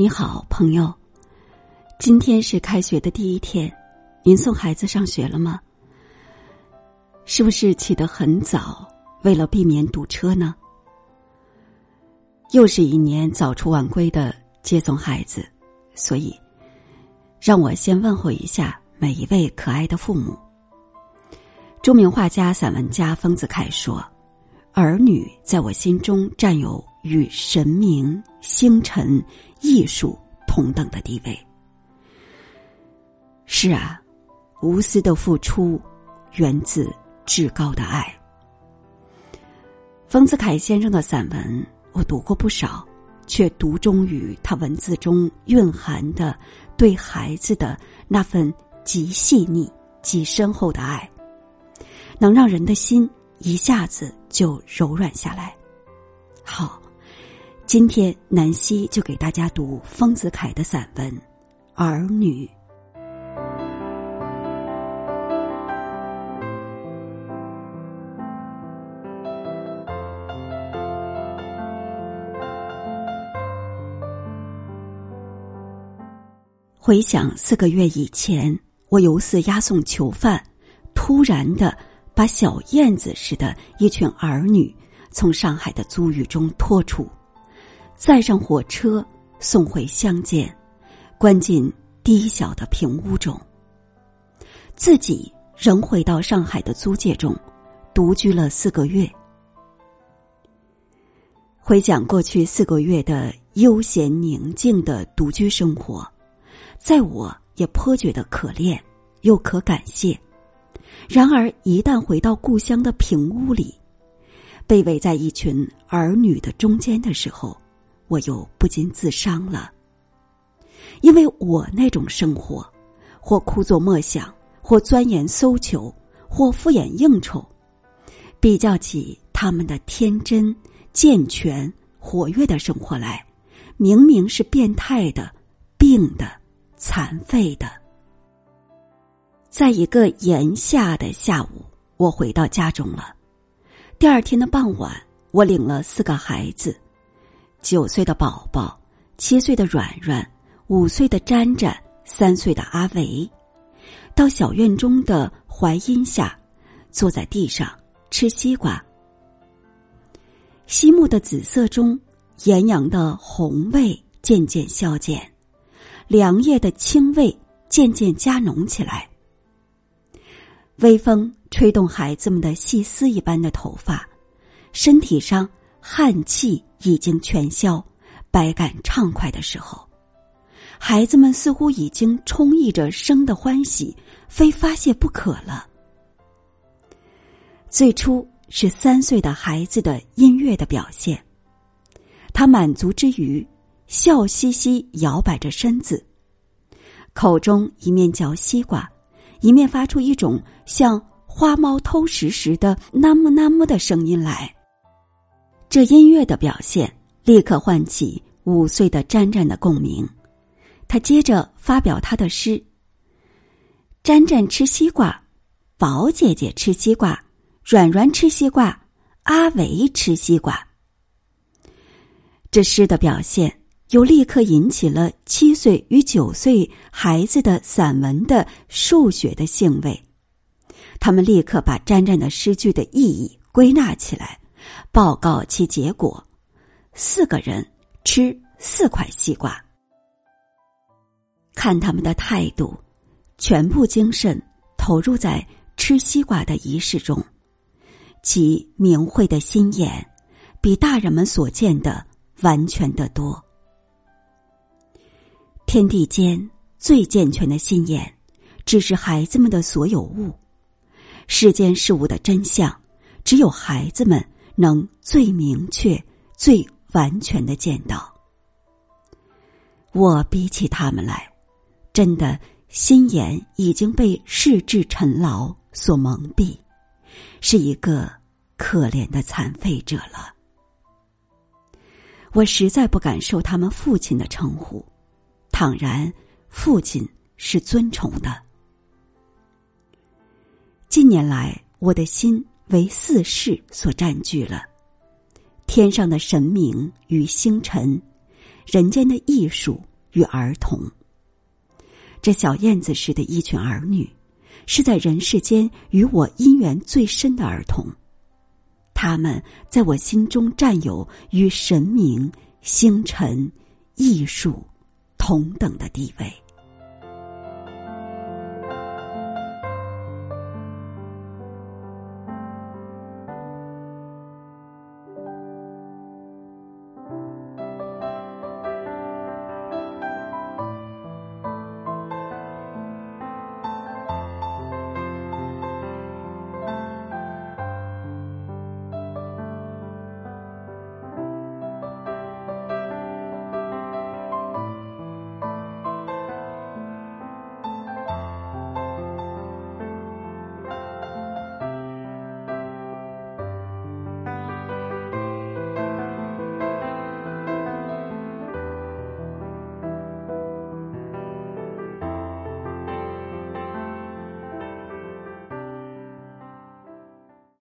你好，朋友。今天是开学的第一天，您送孩子上学了吗？是不是起得很早，为了避免堵车呢？又是一年早出晚归的接送孩子，所以让我先问候一下每一位可爱的父母。著名画家、散文家丰子恺说：“儿女在我心中占有与神明、星辰。”艺术同等的地位。是啊，无私的付出源自至高的爱。丰子恺先生的散文我读过不少，却独钟于他文字中蕴含的对孩子的那份极细腻、极深厚的爱，能让人的心一下子就柔软下来。好。今天南希就给大家读丰子恺的散文《儿女》。回想四个月以前，我犹似押送囚犯，突然的把小燕子似的一群儿女从上海的租寓中拖出。载上火车，送回乡间，关进低小的平屋中。自己仍回到上海的租界中，独居了四个月。回想过去四个月的悠闲宁静的独居生活，在我也颇觉得可怜又可感谢。然而，一旦回到故乡的平屋里，被围在一群儿女的中间的时候，我又不禁自伤了，因为我那种生活，或枯坐默想，或钻研搜求，或敷衍应酬，比较起他们的天真、健全、活跃的生活来，明明是变态的、病的、残废的。在一个炎夏的下午，我回到家中了。第二天的傍晚，我领了四个孩子。九岁的宝宝，七岁的软软，五岁的沾沾，三岁的阿维，到小院中的槐荫下，坐在地上吃西瓜。西木的紫色中，炎阳的红味渐渐消减，凉叶的清味渐渐加浓起来。微风吹动孩子们的细丝一般的头发，身体上汗气。已经全消，百感畅快的时候，孩子们似乎已经充溢着生的欢喜，非发泄不可了。最初是三岁的孩子的音乐的表现，他满足之余，笑嘻嘻摇摆着身子，口中一面嚼西瓜，一面发出一种像花猫偷食时的“那么那么”的声音来。这音乐的表现立刻唤起五岁的詹詹的共鸣，他接着发表他的诗：“詹詹吃西瓜，宝姐姐吃西瓜，软软吃西瓜，阿维吃西瓜。”这诗的表现又立刻引起了七岁与九岁孩子的散文的数学的兴味，他们立刻把詹詹的诗句的意义归纳起来。报告其结果：四个人吃四块西瓜。看他们的态度，全部精神投入在吃西瓜的仪式中，其明慧的心眼，比大人们所见的完全的多。天地间最健全的心眼，只是孩子们的所有物。世间事物的真相，只有孩子们。能最明确、最完全的见到，我比起他们来，真的心眼已经被世智尘劳所蒙蔽，是一个可怜的残废者了。我实在不敢受他们父亲的称呼，倘然父亲是尊崇的。近年来，我的心。为四世所占据了，天上的神明与星辰，人间的艺术与儿童。这小燕子似的一群儿女，是在人世间与我姻缘最深的儿童。他们在我心中占有与神明、星辰、艺术同等的地位。